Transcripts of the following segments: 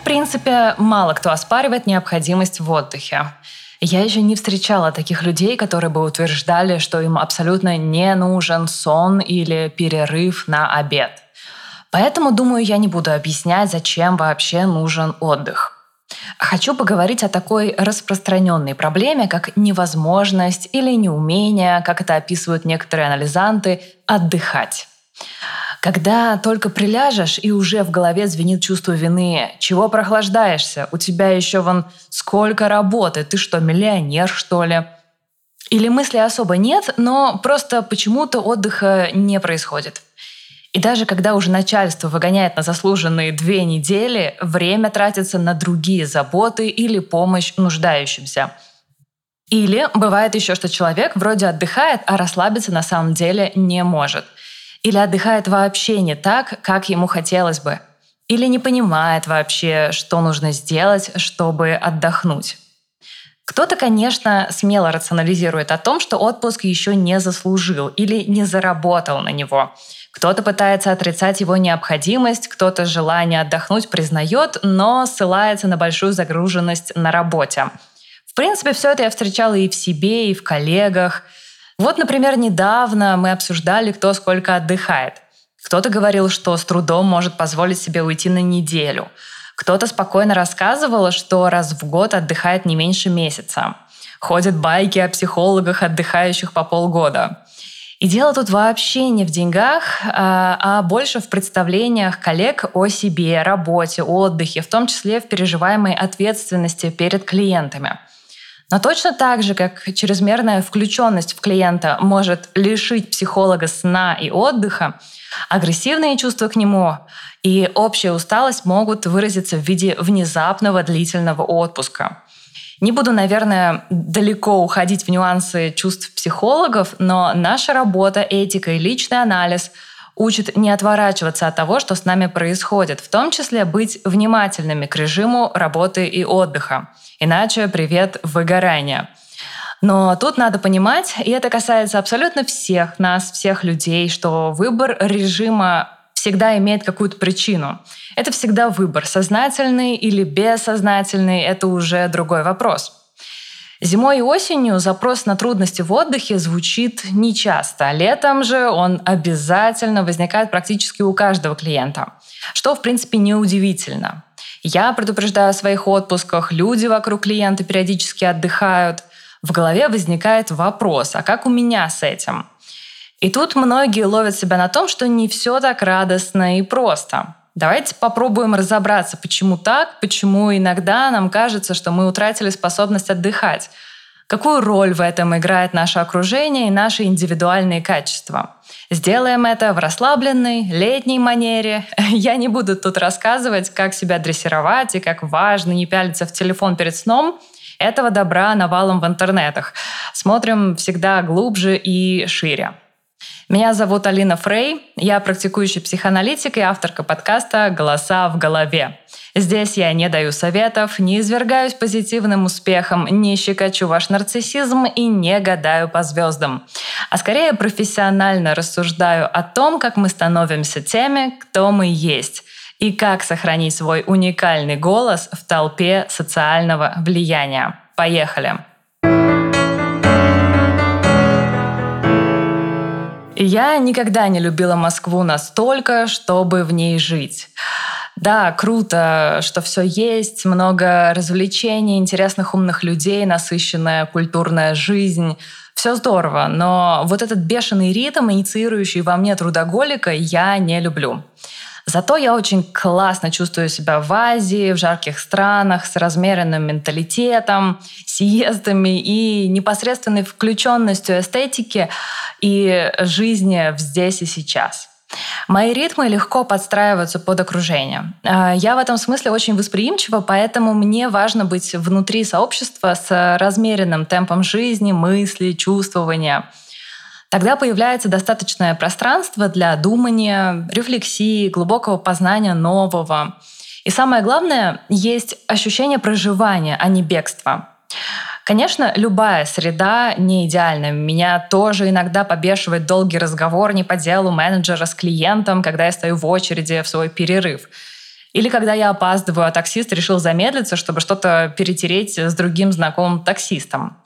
В принципе, мало кто оспаривает необходимость в отдыхе. Я еще не встречала таких людей, которые бы утверждали, что им абсолютно не нужен сон или перерыв на обед. Поэтому, думаю, я не буду объяснять, зачем вообще нужен отдых. Хочу поговорить о такой распространенной проблеме, как невозможность или неумение, как это описывают некоторые анализанты, отдыхать. Когда только приляжешь, и уже в голове звенит чувство вины. Чего прохлаждаешься? У тебя еще вон сколько работы. Ты что, миллионер, что ли? Или мысли особо нет, но просто почему-то отдыха не происходит. И даже когда уже начальство выгоняет на заслуженные две недели, время тратится на другие заботы или помощь нуждающимся. Или бывает еще, что человек вроде отдыхает, а расслабиться на самом деле не может. Или отдыхает вообще не так, как ему хотелось бы. Или не понимает вообще, что нужно сделать, чтобы отдохнуть. Кто-то, конечно, смело рационализирует о том, что отпуск еще не заслужил или не заработал на него. Кто-то пытается отрицать его необходимость, кто-то желание отдохнуть признает, но ссылается на большую загруженность на работе. В принципе, все это я встречала и в себе, и в коллегах – вот, например, недавно мы обсуждали, кто сколько отдыхает. Кто-то говорил, что с трудом может позволить себе уйти на неделю. Кто-то спокойно рассказывал, что раз в год отдыхает не меньше месяца. Ходят байки о психологах, отдыхающих по полгода. И дело тут вообще не в деньгах, а, а больше в представлениях коллег о себе, работе, отдыхе, в том числе в переживаемой ответственности перед клиентами – но точно так же, как чрезмерная включенность в клиента может лишить психолога сна и отдыха, агрессивные чувства к нему и общая усталость могут выразиться в виде внезапного длительного отпуска. Не буду, наверное, далеко уходить в нюансы чувств психологов, но наша работа, этика и личный анализ учат не отворачиваться от того, что с нами происходит, в том числе быть внимательными к режиму работы и отдыха. Иначе привет выгорание. Но тут надо понимать, и это касается абсолютно всех нас, всех людей, что выбор режима всегда имеет какую-то причину. Это всегда выбор, сознательный или бессознательный, это уже другой вопрос. Зимой и осенью запрос на трудности в отдыхе звучит нечасто, а летом же он обязательно возникает практически у каждого клиента, что, в принципе, неудивительно. Я предупреждаю о своих отпусках, люди вокруг клиента периодически отдыхают. В голове возникает вопрос, а как у меня с этим? И тут многие ловят себя на том, что не все так радостно и просто. Давайте попробуем разобраться, почему так, почему иногда нам кажется, что мы утратили способность отдыхать. Какую роль в этом играет наше окружение и наши индивидуальные качества? Сделаем это в расслабленной, летней манере. Я не буду тут рассказывать, как себя дрессировать и как важно не пялиться в телефон перед сном. Этого добра навалом в интернетах. Смотрим всегда глубже и шире. Меня зовут Алина Фрей, я практикующий психоаналитик и авторка подкаста «Голоса в голове». Здесь я не даю советов, не извергаюсь позитивным успехом, не щекочу ваш нарциссизм и не гадаю по звездам, а скорее профессионально рассуждаю о том, как мы становимся теми, кто мы есть, и как сохранить свой уникальный голос в толпе социального влияния. Поехали! Я никогда не любила Москву настолько, чтобы в ней жить. Да, круто, что все есть, много развлечений, интересных умных людей, насыщенная культурная жизнь. Все здорово, но вот этот бешеный ритм, инициирующий во мне трудоголика, я не люблю. Зато я очень классно чувствую себя в Азии, в жарких странах, с размеренным менталитетом, съездами и непосредственной включенностью эстетики и жизни здесь и сейчас. Мои ритмы легко подстраиваются под окружение. А, я в этом смысле очень восприимчива, поэтому мне важно быть внутри сообщества с размеренным темпом жизни, мысли, чувствования. Тогда появляется достаточное пространство для думания, рефлексии, глубокого познания нового. И самое главное, есть ощущение проживания, а не бегства. Конечно, любая среда не идеальна. Меня тоже иногда побешивает долгий разговор не по делу менеджера с клиентом, когда я стою в очереди в свой перерыв. Или когда я опаздываю, а таксист решил замедлиться, чтобы что-то перетереть с другим знакомым таксистом.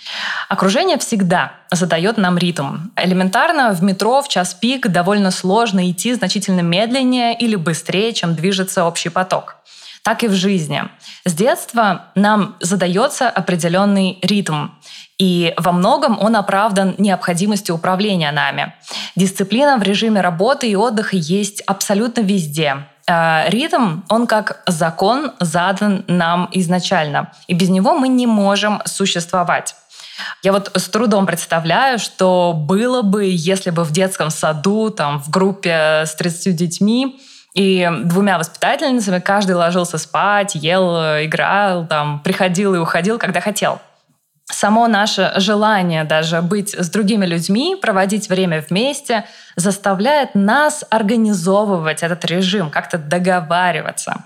Окружение всегда задает нам ритм. Элементарно в метро в час пик довольно сложно идти значительно медленнее или быстрее, чем движется общий поток так и в жизни. С детства нам задается определенный ритм, и во многом он оправдан необходимостью управления нами. Дисциплина в режиме работы и отдыха есть абсолютно везде. А ритм, он как закон задан нам изначально, и без него мы не можем существовать. Я вот с трудом представляю, что было бы, если бы в детском саду, там, в группе с 30 детьми, и двумя воспитательницами каждый ложился спать, ел, играл, там, приходил и уходил, когда хотел. Само наше желание даже быть с другими людьми, проводить время вместе, заставляет нас организовывать этот режим, как-то договариваться.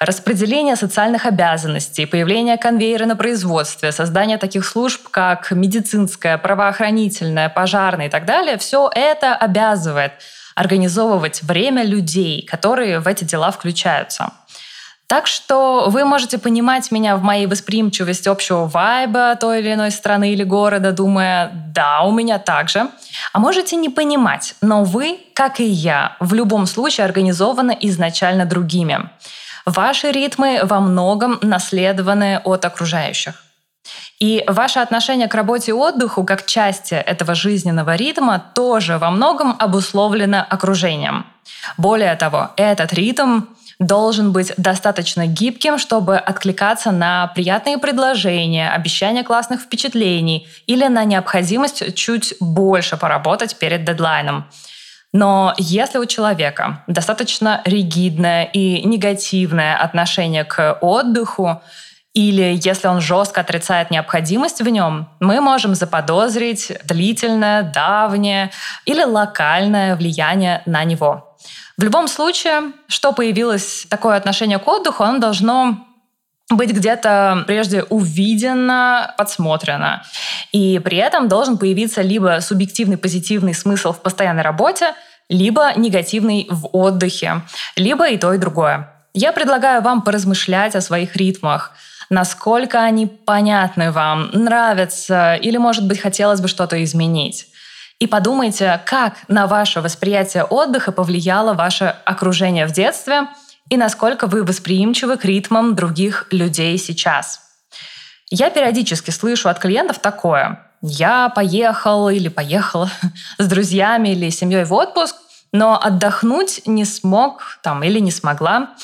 Распределение социальных обязанностей, появление конвейера на производстве, создание таких служб, как медицинская, правоохранительная, пожарная и так далее, все это обязывает организовывать время людей, которые в эти дела включаются. Так что вы можете понимать меня в моей восприимчивости общего вайба той или иной страны или города, думая, да, у меня так же. А можете не понимать, но вы, как и я, в любом случае организованы изначально другими. Ваши ритмы во многом наследованы от окружающих. И ваше отношение к работе и отдыху как части этого жизненного ритма тоже во многом обусловлено окружением. Более того, этот ритм должен быть достаточно гибким, чтобы откликаться на приятные предложения, обещания классных впечатлений или на необходимость чуть больше поработать перед дедлайном. Но если у человека достаточно ригидное и негативное отношение к отдыху, или если он жестко отрицает необходимость в нем, мы можем заподозрить длительное, давнее или локальное влияние на него. В любом случае, что появилось такое отношение к отдыху, оно должно быть где-то прежде увидено, подсмотрено. И при этом должен появиться либо субъективный позитивный смысл в постоянной работе, либо негативный в отдыхе, либо и то, и другое. Я предлагаю вам поразмышлять о своих ритмах – насколько они понятны вам, нравятся или, может быть, хотелось бы что-то изменить. И подумайте, как на ваше восприятие отдыха повлияло ваше окружение в детстве и насколько вы восприимчивы к ритмам других людей сейчас. Я периодически слышу от клиентов такое. Я поехал или поехала с друзьями или семьей в отпуск, но отдохнуть не смог там, или не смогла.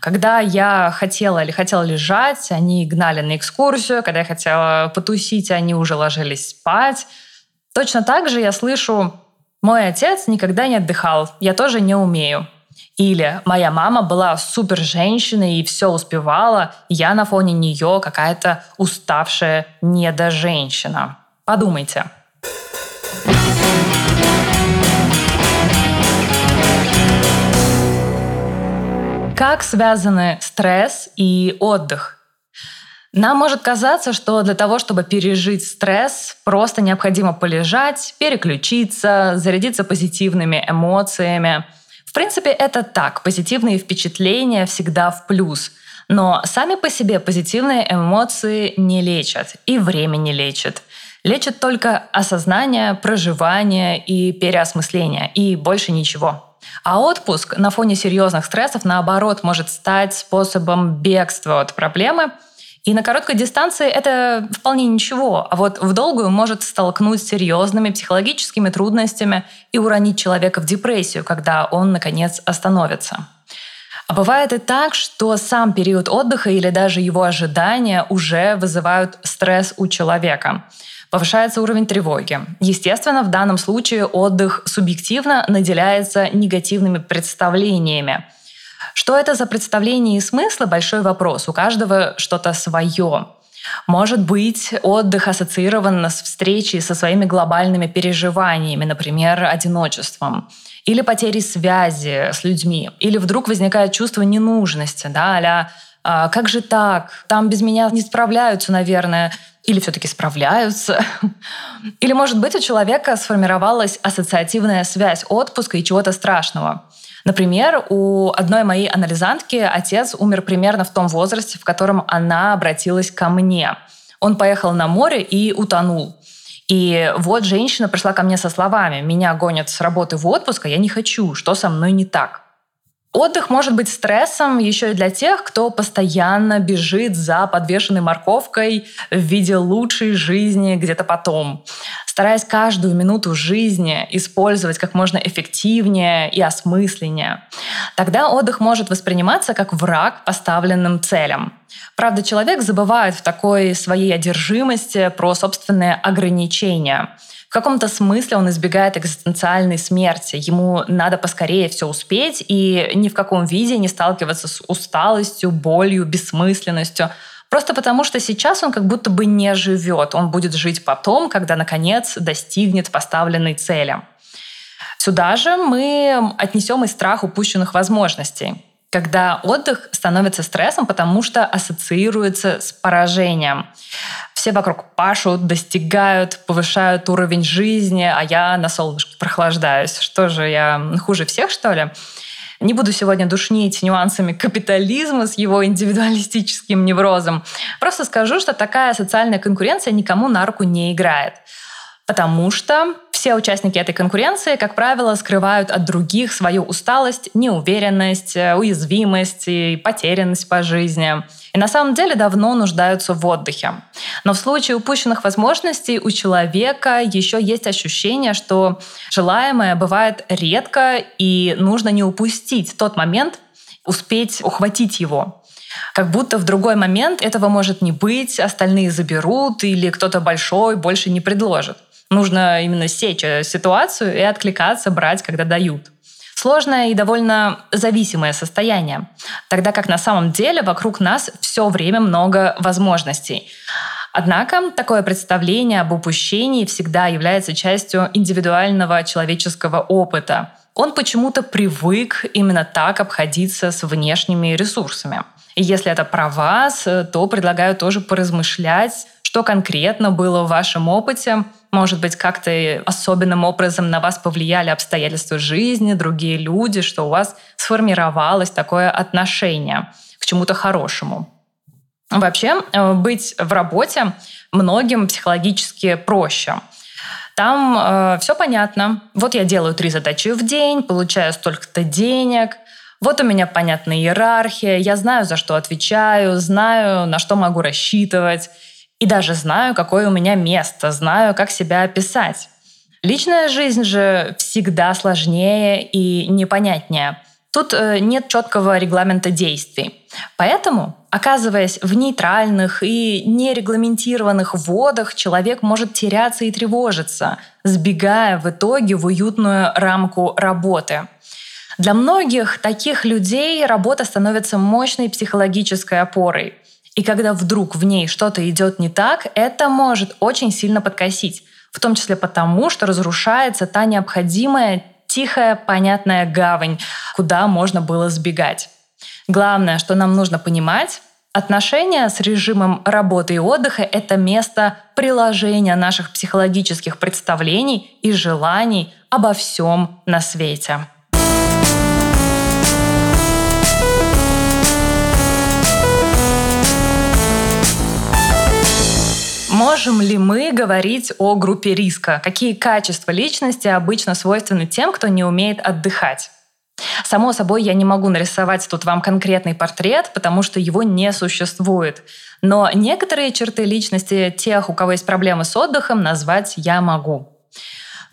Когда я хотела или хотела лежать, они гнали на экскурсию. Когда я хотела потусить, они уже ложились спать. Точно так же я слышу, мой отец никогда не отдыхал, я тоже не умею. Или моя мама была супер женщиной и все успевала, я на фоне нее какая-то уставшая недоженщина. Подумайте. Как связаны стресс и отдых? Нам может казаться, что для того, чтобы пережить стресс, просто необходимо полежать, переключиться, зарядиться позитивными эмоциями. В принципе, это так. Позитивные впечатления всегда в плюс. Но сами по себе позитивные эмоции не лечат, и время не лечит. Лечит только осознание, проживание и переосмысление, и больше ничего. А отпуск на фоне серьезных стрессов, наоборот, может стать способом бегства от проблемы. И на короткой дистанции это вполне ничего, а вот в долгую может столкнуть с серьезными психологическими трудностями и уронить человека в депрессию, когда он, наконец, остановится. А бывает и так, что сам период отдыха или даже его ожидания уже вызывают стресс у человека повышается уровень тревоги. Естественно, в данном случае отдых субъективно наделяется негативными представлениями. Что это за представление и смыслы – большой вопрос. У каждого что-то свое. Может быть, отдых ассоциирован с встречей со своими глобальными переживаниями, например, одиночеством или потерей связи с людьми, или вдруг возникает чувство ненужности, да, а а, как же так, там без меня не справляются, наверное, или все-таки справляются. Или, может быть, у человека сформировалась ассоциативная связь отпуска и чего-то страшного. Например, у одной моей анализантки отец умер примерно в том возрасте, в котором она обратилась ко мне. Он поехал на море и утонул. И вот женщина пришла ко мне со словами «Меня гонят с работы в отпуск, а я не хочу. Что со мной не так?» Отдых может быть стрессом еще и для тех, кто постоянно бежит за подвешенной морковкой в виде лучшей жизни где-то потом, стараясь каждую минуту жизни использовать как можно эффективнее и осмысленнее. Тогда отдых может восприниматься как враг поставленным целям. Правда, человек забывает в такой своей одержимости про собственные ограничения – в каком-то смысле он избегает экзистенциальной смерти. Ему надо поскорее все успеть и ни в каком виде не сталкиваться с усталостью, болью, бессмысленностью. Просто потому, что сейчас он как будто бы не живет. Он будет жить потом, когда, наконец, достигнет поставленной цели. Сюда же мы отнесем и страх упущенных возможностей когда отдых становится стрессом, потому что ассоциируется с поражением. Все вокруг пашут, достигают, повышают уровень жизни, а я на солнышке прохлаждаюсь. Что же, я хуже всех, что ли? Не буду сегодня душнить нюансами капитализма с его индивидуалистическим неврозом. Просто скажу, что такая социальная конкуренция никому на руку не играет. Потому что все участники этой конкуренции, как правило, скрывают от других свою усталость, неуверенность, э, уязвимость и потерянность по жизни. И на самом деле давно нуждаются в отдыхе. Но в случае упущенных возможностей у человека еще есть ощущение, что желаемое бывает редко и нужно не упустить тот момент, успеть ухватить его. Как будто в другой момент этого может не быть, остальные заберут или кто-то большой больше не предложит. Нужно именно сечь э, ситуацию и откликаться, брать, когда дают. Сложное и довольно зависимое состояние, тогда как на самом деле вокруг нас все время много возможностей. Однако такое представление об упущении всегда является частью индивидуального человеческого опыта. Он почему-то привык именно так обходиться с внешними ресурсами. И если это про вас, то предлагаю тоже поразмышлять, что конкретно было в вашем опыте, может быть, как-то особенным образом на вас повлияли обстоятельства жизни, другие люди, что у вас сформировалось такое отношение к чему-то хорошему. Вообще, э, быть в работе многим психологически проще. Там э, все понятно. Вот я делаю три задачи в день, получаю столько-то денег. Вот у меня понятная иерархия, я знаю, за что отвечаю, знаю, на что могу рассчитывать. И даже знаю, какое у меня место, знаю, как себя описать. Личная жизнь же всегда сложнее и непонятнее. Тут э, нет четкого регламента действий. Поэтому, оказываясь в нейтральных и нерегламентированных водах, человек может теряться и тревожиться, сбегая в итоге в уютную рамку работы. Для многих таких людей работа становится мощной психологической опорой – и когда вдруг в ней что-то идет не так, это может очень сильно подкосить. В том числе потому, что разрушается та необходимая тихая, понятная гавань, куда можно было сбегать. Главное, что нам нужно понимать, Отношения с режимом работы и отдыха — это место приложения наших психологических представлений и желаний обо всем на свете. Можем ли мы говорить о группе риска? Какие качества личности обычно свойственны тем, кто не умеет отдыхать? Само собой, я не могу нарисовать тут вам конкретный портрет, потому что его не существует. Но некоторые черты личности тех, у кого есть проблемы с отдыхом, назвать я могу.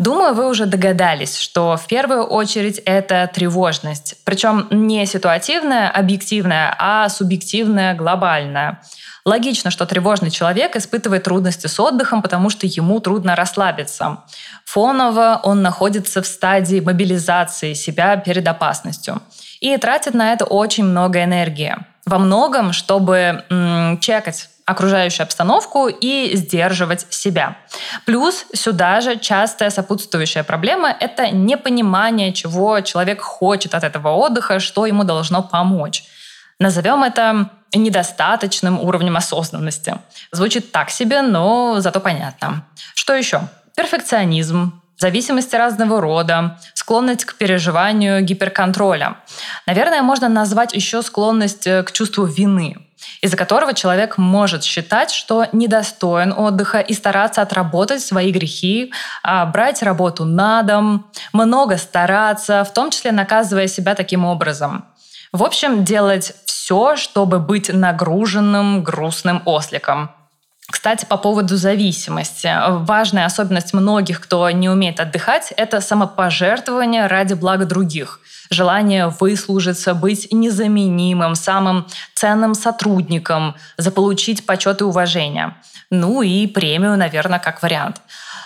Думаю, вы уже догадались, что в первую очередь это тревожность. Причем не ситуативная, объективная, а субъективная, глобальная. Логично, что тревожный человек испытывает трудности с отдыхом, потому что ему трудно расслабиться. Фоново он находится в стадии мобилизации себя перед опасностью и тратит на это очень много энергии. Во многом, чтобы м- чекать окружающую обстановку и сдерживать себя. Плюс сюда же частая сопутствующая проблема – это непонимание, чего человек хочет от этого отдыха, что ему должно помочь. Назовем это недостаточным уровнем осознанности. Звучит так себе, но зато понятно. Что еще? Перфекционизм, зависимости разного рода, склонность к переживанию гиперконтроля. Наверное, можно назвать еще склонность э, к чувству вины, из-за которого человек может считать, что недостоин отдыха и стараться отработать свои грехи, а, брать работу на дом, много стараться, в том числе наказывая себя таким образом. В общем, делать все, чтобы быть нагруженным грустным осликом. Кстати, по поводу зависимости. Важная особенность многих, кто не умеет отдыхать, это самопожертвование ради блага других. Желание выслужиться, быть незаменимым, самым ценным сотрудником, заполучить почет и уважение. Ну и премию, наверное, как вариант.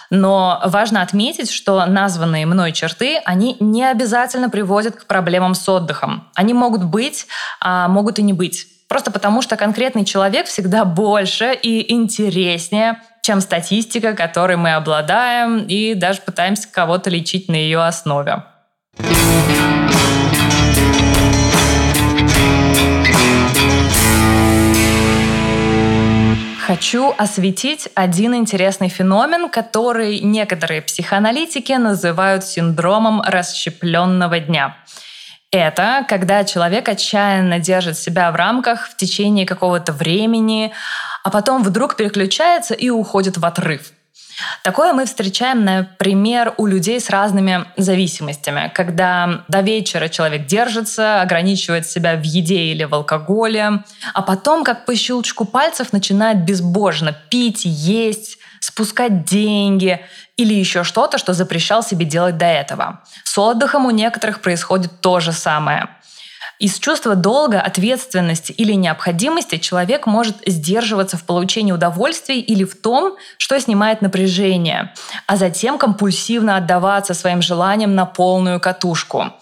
Но важно отметить, что названные мной черты, они не обязательно приводят к проблемам с отдыхом. Они могут быть, а могут и не быть. Просто потому, что конкретный человек всегда больше и интереснее, чем статистика, которой мы обладаем, и даже пытаемся кого-то лечить на ее основе. Хочу осветить один интересный феномен, который некоторые психоаналитики называют синдромом расщепленного дня. Это когда человек отчаянно держит себя в рамках в течение какого-то времени, а потом вдруг переключается и уходит в отрыв. Такое мы встречаем, например, у людей с разными зависимостями, когда до вечера человек держится, ограничивает себя в еде или в алкоголе, а потом, как по щелчку пальцев, начинает безбожно пить, есть, спускать деньги или еще что-то, что запрещал себе делать до этого. С отдыхом у некоторых происходит то же самое. Из чувства долга, ответственности или необходимости человек может сдерживаться в получении удовольствий или в том, что снимает напряжение, а затем компульсивно отдаваться своим желаниям на полную катушку.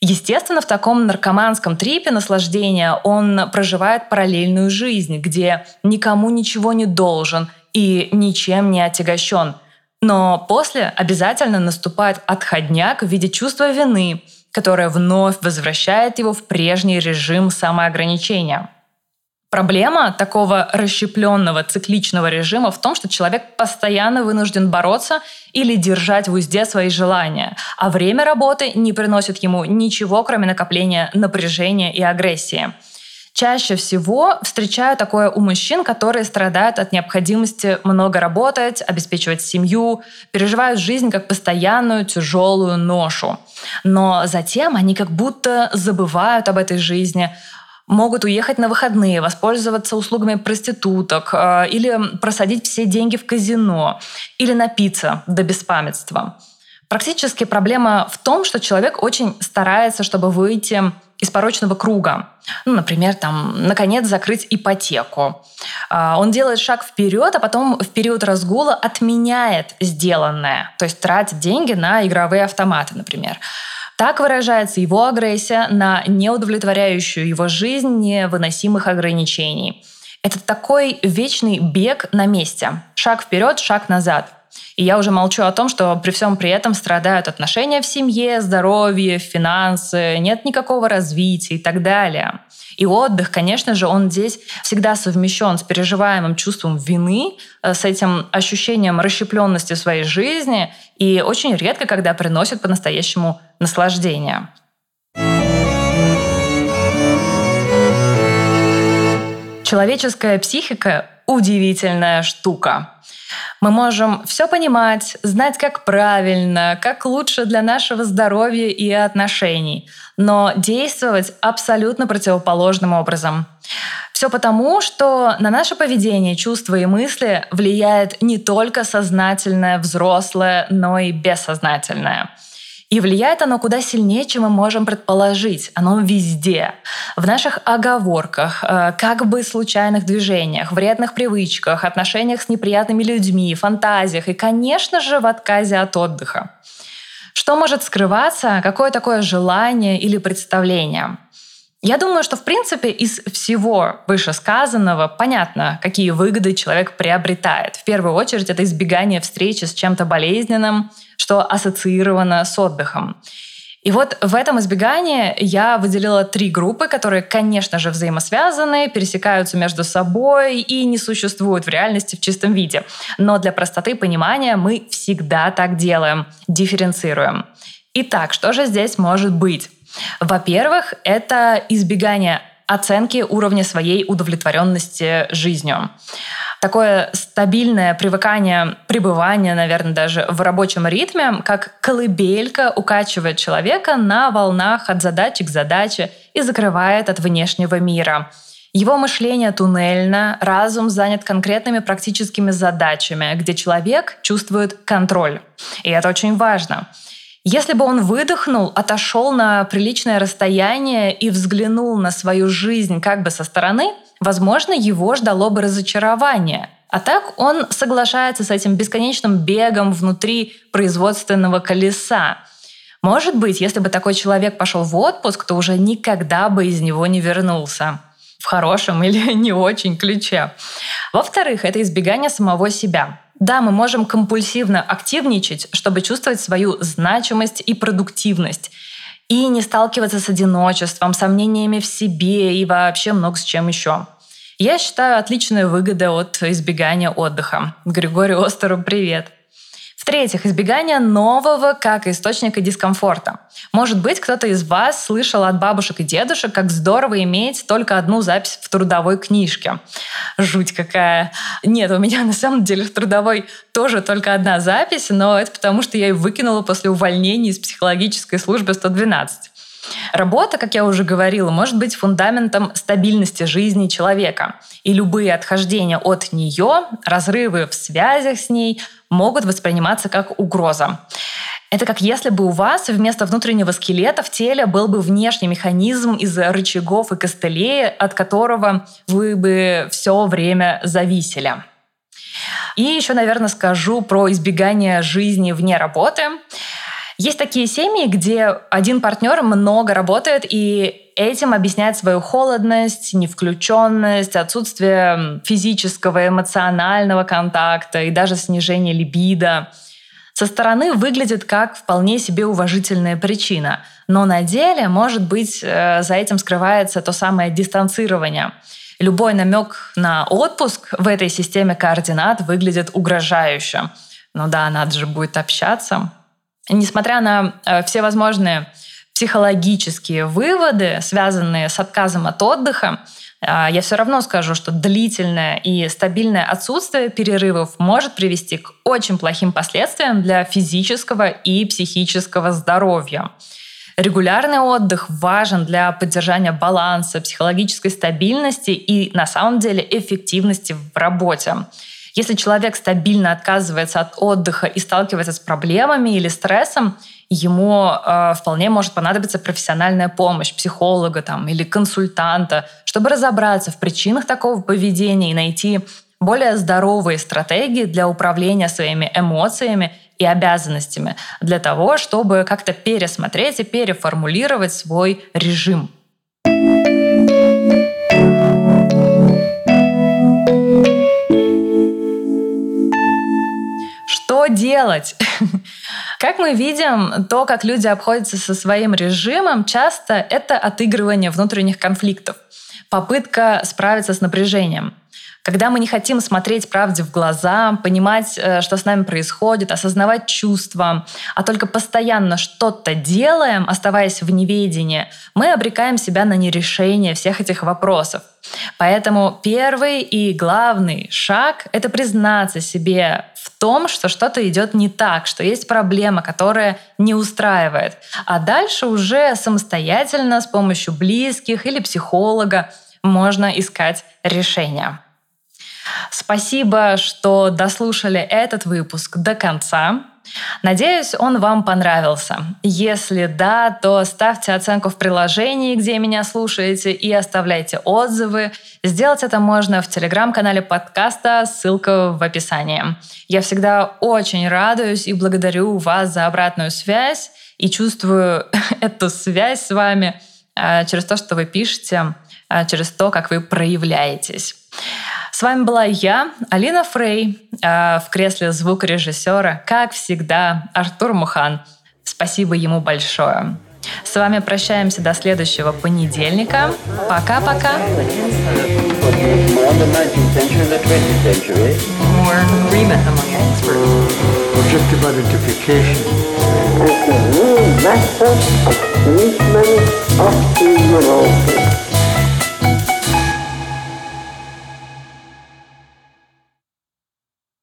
Естественно, в таком наркоманском трипе наслаждения он проживает параллельную жизнь, где никому ничего не должен и ничем не отягощен. Но после обязательно наступает отходняк в виде чувства вины, которое вновь возвращает его в прежний режим самоограничения. Проблема такого расщепленного цикличного режима в том, что человек постоянно вынужден бороться или держать в узде свои желания, а время работы не приносит ему ничего, кроме накопления напряжения и агрессии. Чаще всего встречаю такое у мужчин, которые страдают от необходимости много работать, обеспечивать семью, переживают жизнь как постоянную тяжелую ношу. Но затем они как будто забывают об этой жизни, могут уехать на выходные, воспользоваться услугами проституток э, или просадить все деньги в казино, или напиться до беспамятства. Практически проблема в том, что человек очень старается, чтобы выйти из порочного круга. Ну, например, там, наконец, закрыть ипотеку. А, он делает шаг вперед, а потом в период разгула отменяет сделанное. То есть тратит деньги на игровые автоматы, например. Так выражается его агрессия на неудовлетворяющую его жизнь невыносимых ограничений. Это такой вечный бег на месте. Шаг вперед, шаг назад. И я уже молчу о том, что при всем при этом страдают отношения в семье, здоровье, финансы, нет никакого развития и так далее. И отдых, конечно же, он здесь всегда совмещен с переживаемым чувством вины, э, с этим ощущением расщепленности в своей жизни и очень редко, когда приносит по-настоящему наслаждение. Человеческая психика – удивительная штука. Мы можем все понимать, знать, как правильно, как лучше для нашего здоровья и отношений, но действовать абсолютно противоположным образом. Все потому, что на наше поведение, чувства и мысли влияет не только сознательное, взрослое, но и бессознательное – и влияет оно куда сильнее, чем мы можем предположить. Оно везде. В наших оговорках, э, как бы случайных движениях, вредных привычках, отношениях с неприятными людьми, фантазиях и, конечно же, в отказе от отдыха. Что может скрываться? Какое такое желание или представление? Я думаю, что, в принципе, из всего вышесказанного понятно, какие выгоды человек приобретает. В первую очередь, это избегание встречи с чем-то болезненным, что ассоциировано с отдыхом. И вот в этом избегании я выделила три группы, которые, конечно же, взаимосвязаны, пересекаются между собой и не существуют в реальности в чистом виде. Но для простоты понимания мы всегда так делаем, дифференцируем. Итак, что же здесь может быть? Во-первых, это избегание оценки уровня своей удовлетворенности жизнью. Такое стабильное привыкание, пребывание, наверное, даже в рабочем ритме, как колыбелька укачивает человека на волнах от задачи к задаче и закрывает от внешнего мира. Его мышление туннельно, разум занят конкретными практическими задачами, где человек чувствует контроль. И это очень важно. Если бы он выдохнул, отошел на приличное расстояние и взглянул на свою жизнь как бы со стороны, возможно, его ждало бы разочарование. А так он соглашается с этим бесконечным бегом внутри производственного колеса. Может быть, если бы такой человек пошел в отпуск, то уже никогда бы из него не вернулся. В хорошем или не очень ключе. Во-вторых, это избегание самого себя. Да, мы можем компульсивно активничать, чтобы чувствовать свою значимость и продуктивность. И не сталкиваться с одиночеством, сомнениями в себе и вообще много с чем еще. Я считаю отличная выгода от избегания отдыха. Григорию Остеру привет. В-третьих, избегание нового как источника дискомфорта. Может быть, кто-то из вас слышал от бабушек и дедушек, как здорово иметь только одну запись в трудовой книжке. Жуть какая. Нет, у меня на самом деле в трудовой тоже только одна запись, но это потому, что я ее выкинула после увольнения из психологической службы 112. Работа, как я уже говорила, может быть фундаментом стабильности жизни человека. И любые отхождения от нее, разрывы в связях с ней могут восприниматься как угроза. Это как если бы у вас вместо внутреннего скелета в теле был бы внешний механизм из рычагов и костылей, от которого вы бы все время зависели. И еще, наверное, скажу про избегание жизни вне работы. Есть такие семьи, где один партнер много работает и этим объясняет свою холодность, невключенность, отсутствие физического, эмоционального контакта и даже снижение либидо. Со стороны выглядит как вполне себе уважительная причина, но на деле, может быть, э, за этим скрывается то самое дистанцирование. Любой намек на отпуск в этой системе координат выглядит угрожающе. Ну да, надо же будет общаться. Несмотря на э, все возможные психологические выводы, связанные с отказом от отдыха, э, я все равно скажу, что длительное и стабильное отсутствие перерывов может привести к очень плохим последствиям для физического и психического здоровья. Регулярный отдых важен для поддержания баланса, психологической стабильности и, на самом деле, эффективности в работе. Если человек стабильно отказывается от отдыха и сталкивается с проблемами или стрессом, ему э, вполне может понадобиться профессиональная помощь психолога там, или консультанта, чтобы разобраться в причинах такого поведения и найти более здоровые стратегии для управления своими эмоциями и обязанностями, для того, чтобы как-то пересмотреть и переформулировать свой режим. Делать? Как мы видим, то, как люди обходятся со своим режимом, часто это отыгрывание внутренних конфликтов, попытка справиться с напряжением. Когда мы не хотим смотреть правде в глаза, понимать, э, что с нами происходит, осознавать чувства, а только постоянно что-то делаем, оставаясь в неведении, мы обрекаем себя на нерешение всех этих вопросов. Поэтому первый и главный шаг — это признаться себе в том, что что-то идет не так, что есть проблема, которая не устраивает. А дальше уже самостоятельно с помощью близких или психолога можно искать решение. Спасибо, что дослушали этот выпуск до конца. Надеюсь, он вам понравился. Если да, то ставьте оценку в приложении, где меня слушаете, и оставляйте отзывы. Сделать это можно в телеграм-канале подкаста, ссылка в описании. Я всегда очень радуюсь и благодарю вас за обратную связь и чувствую эту связь с вами э, через то, что вы пишете, э, через то, как вы проявляетесь. С вами была я, Алина Фрей, э, в кресле звукорежиссера, как всегда, Артур Мухан. Спасибо ему большое. С вами прощаемся до следующего понедельника. Пока-пока. More in the 19th century and the 20th century. More agreement among experts. objective the treatment of the neurosis.